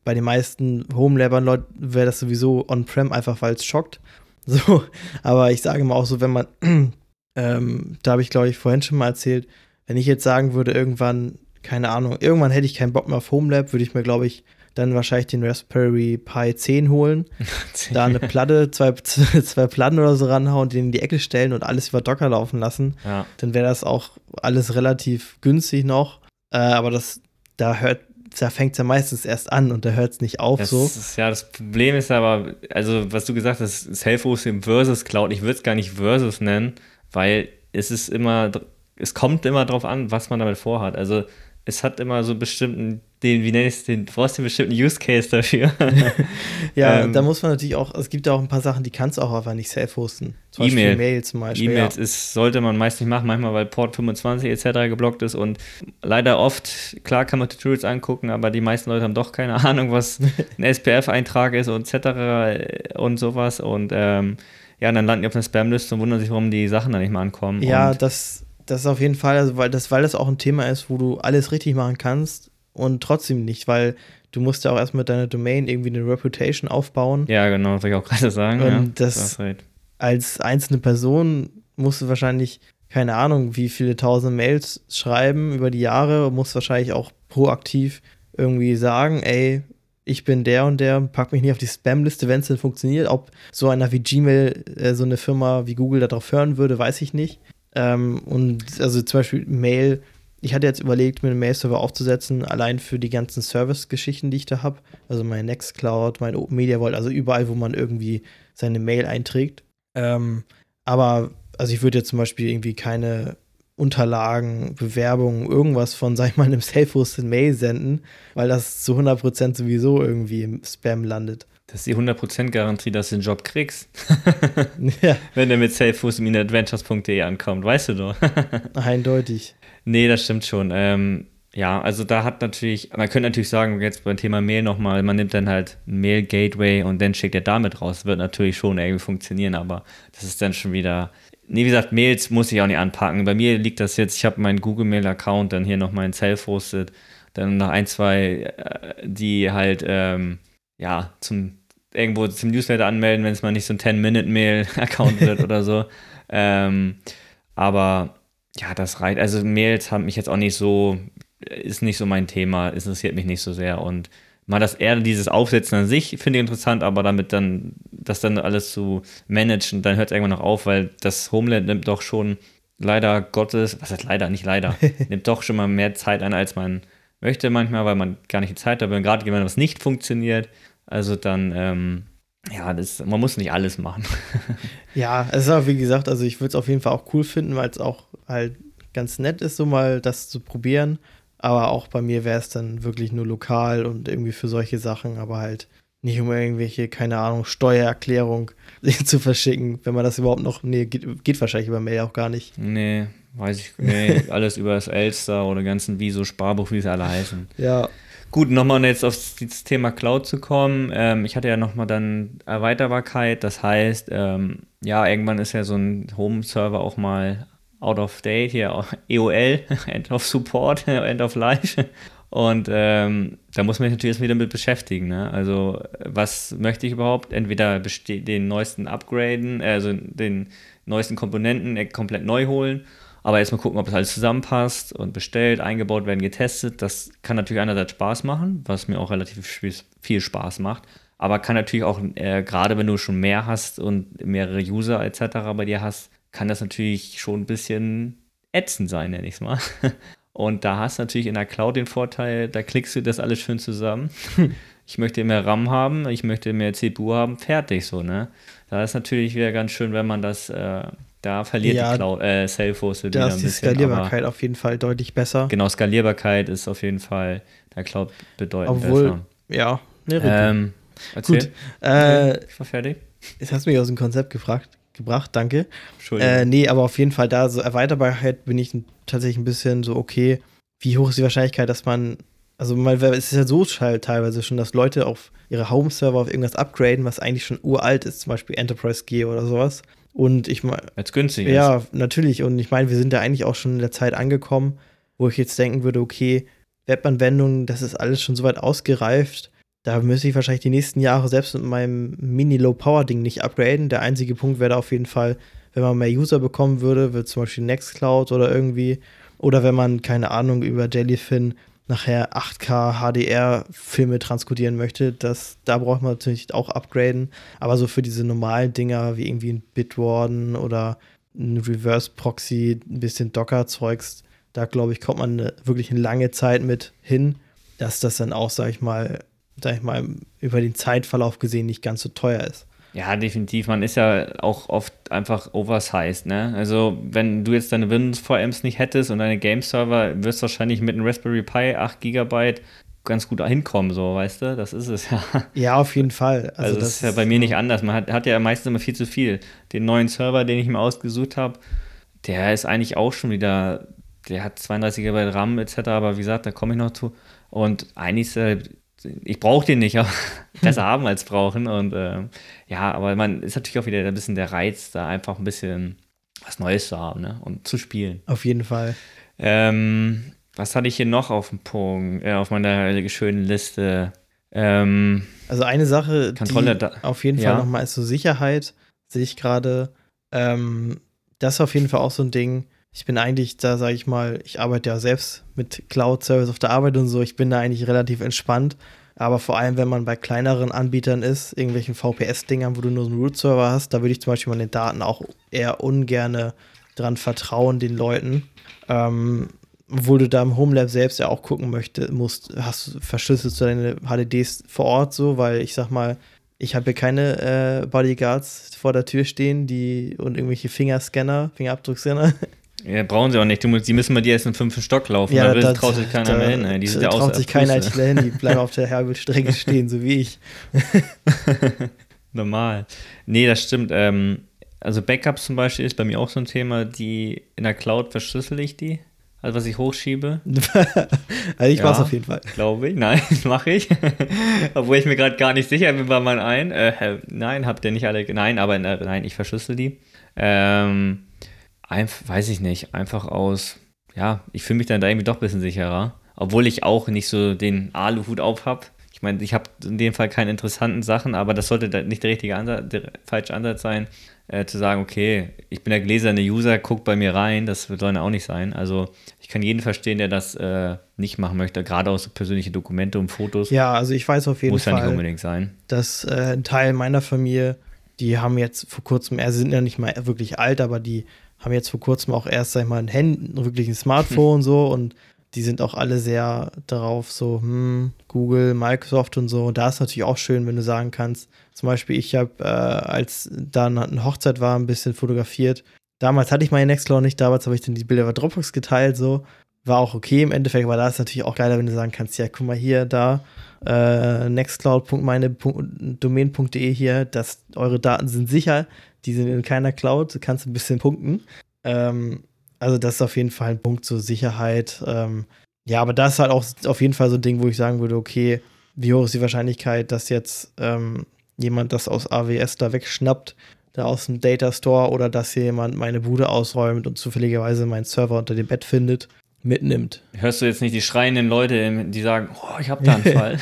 bei den meisten Home-Labern wäre das sowieso on-prem, einfach weil es schockt. So, aber ich sage mal auch so, wenn man, ähm, da habe ich glaube ich vorhin schon mal erzählt, wenn ich jetzt sagen würde, irgendwann keine Ahnung, irgendwann hätte ich keinen Bock mehr auf Homelab, würde ich mir, glaube ich, dann wahrscheinlich den Raspberry Pi 10 holen, da eine Platte, zwei, zwei Platten oder so ranhauen, den in die Ecke stellen und alles über Docker laufen lassen. Ja. Dann wäre das auch alles relativ günstig noch. Äh, aber das, da hört, da fängt es ja meistens erst an und da hört es nicht auf das so. Ist, ja, das Problem ist aber, also was du gesagt hast, Self-Hosting versus Cloud, ich würde es gar nicht versus nennen, weil es ist immer, es kommt immer drauf an, was man damit vorhat. Also es hat immer so einen bestimmten, den, wie nenne ich es, den, du brauchst den bestimmten Use Case dafür. ja, ähm, da muss man natürlich auch, es gibt ja auch ein paar Sachen, die kannst du auch einfach nicht self-hosten. Zum E-Mail. Mail zum Beispiel. E-Mails ja. ist, sollte man meist nicht machen, manchmal weil Port 25 etc. geblockt ist und leider oft, klar kann man Tutorials angucken, aber die meisten Leute haben doch keine Ahnung, was ein SPF-Eintrag ist und etc. und sowas und ähm, ja, dann landen die auf einer Spam-Liste und wundern sich, warum die Sachen da nicht mal ankommen. Ja, das das ist auf jeden Fall, also weil, das, weil das auch ein Thema ist, wo du alles richtig machen kannst und trotzdem nicht, weil du musst ja auch erst mit deiner Domain irgendwie eine Reputation aufbauen. Ja, genau, das wollte ich auch gerade sagen. Und ja, das right. als einzelne Person musst du wahrscheinlich, keine Ahnung, wie viele tausend Mails schreiben über die Jahre, und musst wahrscheinlich auch proaktiv irgendwie sagen, ey, ich bin der und der, pack mich nicht auf die Spam-Liste, wenn es denn funktioniert. Ob so einer wie Gmail, äh, so eine Firma wie Google darauf hören würde, weiß ich nicht. Ähm, und also zum Beispiel Mail, ich hatte jetzt überlegt, mir einen Mail-Server aufzusetzen, allein für die ganzen Service-Geschichten, die ich da habe. Also mein Nextcloud, mein Open Media Vault, also überall, wo man irgendwie seine Mail einträgt. Ähm, aber, also ich würde jetzt zum Beispiel irgendwie keine Unterlagen, Bewerbungen, irgendwas von, sag ich mal, einem self-hosted Mail senden, weil das zu 100% sowieso irgendwie im Spam landet. Das ist die 100% Garantie, dass du den Job kriegst. ja. Wenn der mit safehost-adventures.de ankommt, weißt du doch. Eindeutig. Nee, das stimmt schon. Ähm, ja, also da hat natürlich, man könnte natürlich sagen, jetzt beim Thema Mail nochmal, man nimmt dann halt ein Mail-Gateway und dann schickt er damit raus. Wird natürlich schon irgendwie funktionieren, aber das ist dann schon wieder. Nee, wie gesagt, Mails muss ich auch nicht anpacken. Bei mir liegt das jetzt, ich habe meinen Google-Mail-Account, dann hier noch meinen Self-Hosted, dann noch ein, zwei, äh, die halt, ähm, ja, zum irgendwo zum Newsletter anmelden, wenn es mal nicht so ein 10-Minute-Mail-Account wird oder so. Ähm, aber ja, das reicht. Also Mails haben mich jetzt auch nicht so, ist nicht so mein Thema, interessiert mich nicht so sehr und mal das eher dieses Aufsetzen an sich finde ich interessant, aber damit dann, das dann alles zu managen, dann hört es irgendwann noch auf, weil das Homeland nimmt doch schon leider Gottes, was heißt leider, nicht leider, nimmt doch schon mal mehr Zeit ein, als man möchte manchmal, weil man gar nicht die Zeit hat, und gerade wenn was nicht funktioniert, also dann, ähm, ja, das, man muss nicht alles machen. ja, es ist auch wie gesagt, also ich würde es auf jeden Fall auch cool finden, weil es auch halt ganz nett ist, so mal das zu probieren. Aber auch bei mir wäre es dann wirklich nur lokal und irgendwie für solche Sachen, aber halt nicht um irgendwelche, keine Ahnung, Steuererklärung zu verschicken, wenn man das überhaupt noch. Nee, geht, geht wahrscheinlich über Mail auch gar nicht. Nee, weiß ich. Nee, alles über das Elster oder ganzen Wieso Sparbuch, wie sie alle heißen. Ja. Gut, nochmal jetzt auf das Thema Cloud zu kommen. Ähm, ich hatte ja nochmal dann Erweiterbarkeit. Das heißt, ähm, ja, irgendwann ist ja so ein Home-Server auch mal out of date, hier EOL, End of Support, End of Life. Und ähm, da muss man sich natürlich wieder mit beschäftigen. Ne? Also, was möchte ich überhaupt? Entweder den neuesten upgraden, also den neuesten Komponenten äh, komplett neu holen, aber erstmal gucken, ob das alles zusammenpasst und bestellt, eingebaut werden, getestet. Das kann natürlich einerseits Spaß machen, was mir auch relativ viel Spaß macht. Aber kann natürlich auch, äh, gerade wenn du schon mehr hast und mehrere User etc. bei dir hast, kann das natürlich schon ein bisschen ätzend sein, nenne ich es mal. Und da hast du natürlich in der Cloud den Vorteil, da klickst du das alles schön zusammen. Ich möchte mehr RAM haben, ich möchte mehr CPU haben, fertig so, ne? Da ist natürlich wieder ganz schön, wenn man das, äh, da verliert ja, die Cloud, äh, Salesforce wieder ein bisschen. Da ist die Skalierbarkeit auf jeden Fall deutlich besser. Genau, Skalierbarkeit ist auf jeden Fall der Cloud bedeutend Obwohl, besser. ja, ne, ähm, Gut, äh, ich war fertig. Jetzt hast du mich aus dem Konzept gefragt gebracht, danke. Entschuldigung. Äh, nee, aber auf jeden Fall da, so Erweiterbarkeit bin ich tatsächlich ein bisschen so, okay, wie hoch ist die Wahrscheinlichkeit, dass man, also mal, es ist ja so teilweise schon, dass Leute auf ihre Home-Server auf irgendwas upgraden, was eigentlich schon uralt ist, zum Beispiel Enterprise Gear oder sowas. Und ich meine. Als günstig Ja, ist. natürlich. Und ich meine, wir sind da eigentlich auch schon in der Zeit angekommen, wo ich jetzt denken würde, okay, Webanwendungen, das ist alles schon so weit ausgereift da müsste ich wahrscheinlich die nächsten Jahre selbst mit meinem Mini-Low-Power-Ding nicht upgraden. Der einzige Punkt wäre da auf jeden Fall, wenn man mehr User bekommen würde, wird zum Beispiel Nextcloud oder irgendwie. Oder wenn man, keine Ahnung, über Jellyfin nachher 8K HDR-Filme transkodieren möchte, das, da braucht man natürlich auch upgraden. Aber so für diese normalen Dinger wie irgendwie ein Bitwarden oder ein Reverse-Proxy, ein bisschen Docker-Zeugs, da glaube ich, kommt man wirklich eine lange Zeit mit hin, dass das dann auch, sag ich mal, sag ich mal, über den Zeitverlauf gesehen nicht ganz so teuer ist. Ja, definitiv. Man ist ja auch oft einfach oversized, ne? Also, wenn du jetzt deine Windows VMs nicht hättest und deine Game-Server, wirst du wahrscheinlich mit einem Raspberry Pi 8 GB ganz gut hinkommen, so, weißt du? Das ist es ja. Ja, auf jeden Fall. Also, also das, ist ja bei mir nicht anders. Man hat, hat ja meistens immer viel zu viel. Den neuen Server, den ich mir ausgesucht habe, der ist eigentlich auch schon wieder, der hat 32 GB RAM etc., aber wie gesagt, da komme ich noch zu. Und eigentlich ist er ich brauche den nicht, aber besser haben als brauchen. Und äh, ja, aber man ist natürlich auch wieder ein bisschen der Reiz, da einfach ein bisschen was Neues zu haben ne? und zu spielen. Auf jeden Fall. Ähm, was hatte ich hier noch auf dem Punkt, äh, auf meiner schönen Liste? Ähm, also eine Sache, Kontrolle die auf jeden Fall ja. nochmal ist so Sicherheit, sehe ich gerade. Ähm, das ist auf jeden Fall auch so ein Ding. Ich bin eigentlich, da sage ich mal, ich arbeite ja selbst mit Cloud-Service auf der Arbeit und so. Ich bin da eigentlich relativ entspannt. Aber vor allem, wenn man bei kleineren Anbietern ist, irgendwelchen VPS-Dingern, wo du nur einen Root-Server hast, da würde ich zum Beispiel meine Daten auch eher ungern dran vertrauen, den Leuten. Ähm, obwohl du da im Homelab selbst ja auch gucken möchtest, musst, hast verschlüsselst du deine HDDs vor Ort so, weil ich sag mal, ich habe hier keine äh, Bodyguards vor der Tür stehen, die und irgendwelche Fingerscanner, Fingerabdruckscanner, Ja, brauchen sie auch nicht. Die müssen bei dir erst im fünften Stock laufen. Ja, da, traut sich keiner da, mehr hin. Ey. Die sind da traut sich keiner ITler hin. Die bleiben auf der Herbelstrecke stehen, so wie ich. Normal. Nee, das stimmt. Ähm, also Backups zum Beispiel ist bei mir auch so ein Thema, die in der Cloud verschlüssel ich die. Also was ich hochschiebe. also ich ja, mach's auf jeden Fall. Glaube ich. Nein, mache ich. Obwohl ich mir gerade gar nicht sicher bin bei meinen ein. Äh, nein, habt ihr nicht alle. Nein, aber äh, nein, ich verschlüssel die. Ähm, Einf weiß ich nicht, einfach aus, ja, ich fühle mich dann da irgendwie doch ein bisschen sicherer. Obwohl ich auch nicht so den Aluhut auf habe. Ich meine, ich habe in dem Fall keine interessanten Sachen, aber das sollte nicht der richtige Ansatz, der falsche Ansatz sein, äh, zu sagen, okay, ich bin der gläserne User, guck bei mir rein, das soll ja auch nicht sein. Also ich kann jeden verstehen, der das äh, nicht machen möchte, gerade aus so persönliche Dokumente und Fotos. Ja, also ich weiß auf jeden Muss Fall, ja nicht unbedingt sein. dass äh, ein Teil meiner Familie, die haben jetzt vor kurzem, also sind ja nicht mal wirklich alt, aber die haben jetzt vor kurzem auch erst, sag ich mal, ein Handy, wirklich ein Smartphone so und die sind auch alle sehr darauf, so, hm, Google, Microsoft und so. Und da ist natürlich auch schön, wenn du sagen kannst, zum Beispiel, ich habe, äh, als dann eine Hochzeit war, ein bisschen fotografiert. Damals hatte ich meine Nextcloud nicht, damals habe ich dann die Bilder bei Dropbox geteilt, so. War auch okay im Endeffekt, aber da ist natürlich auch geiler, wenn du sagen kannst, ja, guck mal hier, da, äh, nextcloud.meine.domain.de hier, dass eure Daten sind sicher, die sind in keiner Cloud, du kannst ein bisschen punkten. Ähm, also das ist auf jeden Fall ein Punkt zur Sicherheit. Ähm, ja, aber das ist halt auch auf jeden Fall so ein Ding, wo ich sagen würde, okay, wie hoch ist die Wahrscheinlichkeit, dass jetzt ähm, jemand das aus AWS da wegschnappt, da aus dem Data Store oder dass hier jemand meine Bude ausräumt und zufälligerweise meinen Server unter dem Bett findet, mitnimmt. Hörst du jetzt nicht die schreienden Leute, die sagen, oh, ich habe da einen Fall?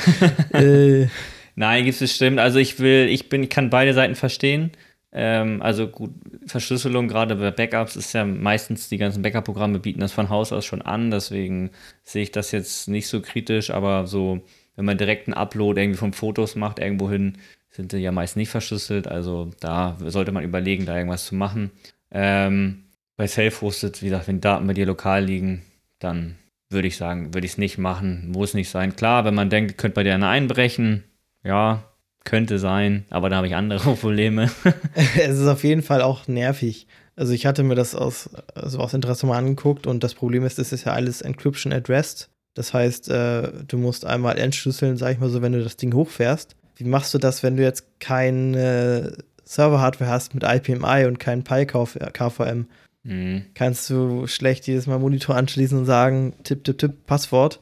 äh, Nein, gibt es bestimmt. Also ich will, ich bin, ich kann beide Seiten verstehen. Ähm, also gut, Verschlüsselung gerade bei Backups ist ja meistens, die ganzen Backup-Programme bieten das von Haus aus schon an, deswegen sehe ich das jetzt nicht so kritisch, aber so, wenn man direkt einen Upload irgendwie von Fotos macht, irgendwo hin, sind die ja meist nicht verschlüsselt, also da sollte man überlegen, da irgendwas zu machen. Ähm, bei Self-Hosted, wie gesagt, wenn Daten bei dir lokal liegen, dann würde ich sagen, würde ich es nicht machen, muss nicht sein. Klar, wenn man denkt, könnte bei dir eine einbrechen, ja, könnte sein, aber da habe ich andere Probleme. es ist auf jeden Fall auch nervig. Also ich hatte mir das aus, also aus Interesse mal angeguckt und das Problem ist, das ist ja alles Encryption addressed. Das heißt, äh, du musst einmal entschlüsseln, sag ich mal so, wenn du das Ding hochfährst. Wie machst du das, wenn du jetzt keine Server-Hardware hast mit IPMI und keinen Pi-KVM? Mhm. Kannst du schlecht jedes Mal Monitor anschließen und sagen, tipp, tipp, tipp, Passwort.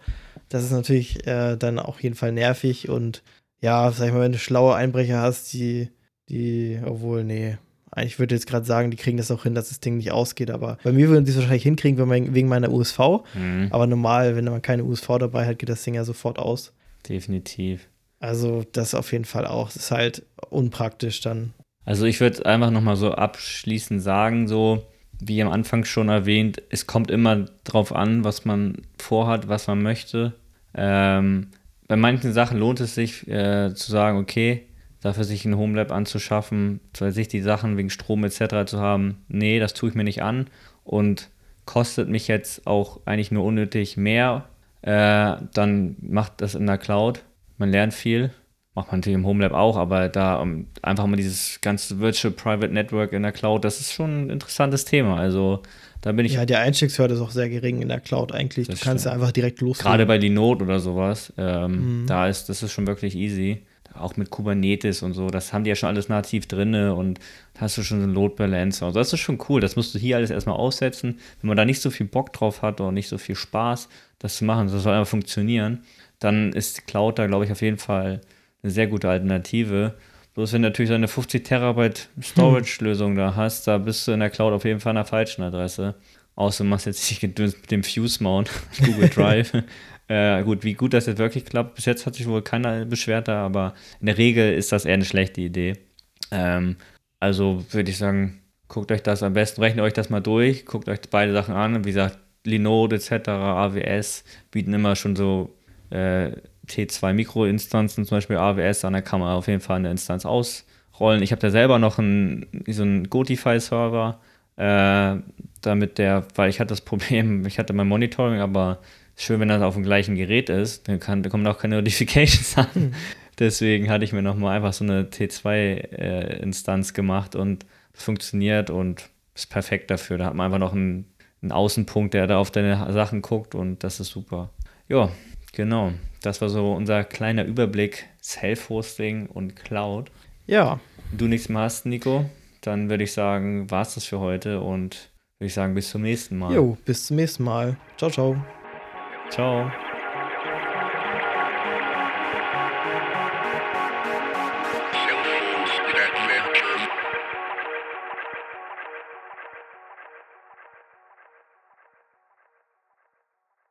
Das ist natürlich äh, dann auf jeden Fall nervig und ja, sag ich mal, wenn du schlaue Einbrecher hast, die, die, obwohl, nee, ich würde jetzt gerade sagen, die kriegen das auch hin, dass das Ding nicht ausgeht, aber bei mir würden sie es wahrscheinlich hinkriegen, wenn man, wegen meiner USV. Mhm. Aber normal, wenn man keine USV dabei hat, geht das Ding ja sofort aus. Definitiv. Also, das auf jeden Fall auch. Das ist halt unpraktisch dann. Also ich würde einfach nochmal so abschließend sagen, so wie am Anfang schon erwähnt, es kommt immer drauf an, was man vorhat, was man möchte. Ähm, bei manchen Sachen lohnt es sich äh, zu sagen, okay, dafür sich ein Homelab anzuschaffen, sich die Sachen wegen Strom etc. zu haben, nee, das tue ich mir nicht an und kostet mich jetzt auch eigentlich nur unnötig mehr, äh, dann macht das in der Cloud. Man lernt viel, macht man natürlich im Homelab auch, aber da um, einfach mal dieses ganze Virtual Private Network in der Cloud, das ist schon ein interessantes Thema. Also da bin ich. Ja, der Einstiegshürde ist auch sehr gering in der Cloud eigentlich. Das du kannst ja einfach direkt loslegen. Gerade bei Linode oder sowas, ähm, Mhm. da ist, das ist schon wirklich easy. Auch mit Kubernetes und so, das haben die ja schon alles nativ drinne und hast du schon so einen Load Balancer. Also das ist schon cool. Das musst du hier alles erstmal aussetzen. Wenn man da nicht so viel Bock drauf hat oder nicht so viel Spaß, das zu machen, das soll einfach funktionieren, dann ist Cloud da, glaube ich, auf jeden Fall eine sehr gute Alternative. Bloß wenn du natürlich so eine 50 Terabyte Storage-Lösung da hast, da bist du in der Cloud auf jeden Fall an der falschen Adresse. Außer du machst jetzt mit dem Fuse-Mount, Google Drive. äh, gut, wie gut das jetzt wirklich klappt, bis jetzt hat sich wohl keiner beschwert da, aber in der Regel ist das eher eine schlechte Idee. Ähm, also würde ich sagen, guckt euch das am besten, rechnet euch das mal durch, guckt euch beide Sachen an. Wie gesagt, Linode etc., AWS bieten immer schon so äh, T2 Mikroinstanzen, zum Beispiel AWS, an da kann man auf jeden Fall eine Instanz ausrollen. Ich habe da selber noch einen, so einen Gotify-Server, äh, damit der, weil ich hatte das Problem, ich hatte mein Monitoring, aber schön, wenn das auf dem gleichen Gerät ist, dann, kann, da kommen auch keine Notifications an. Deswegen hatte ich mir nochmal einfach so eine T2-Instanz gemacht und funktioniert und ist perfekt dafür. Da hat man einfach noch einen, einen Außenpunkt, der da auf deine Sachen guckt und das ist super. Ja, genau. Das war so unser kleiner Überblick Self-Hosting und Cloud. Ja, Wenn du nichts mehr hast, Nico, dann würde ich sagen, war es das für heute und würde ich sagen, bis zum nächsten Mal. jo, bis zum nächsten Mal. Ciao, ciao. Ciao.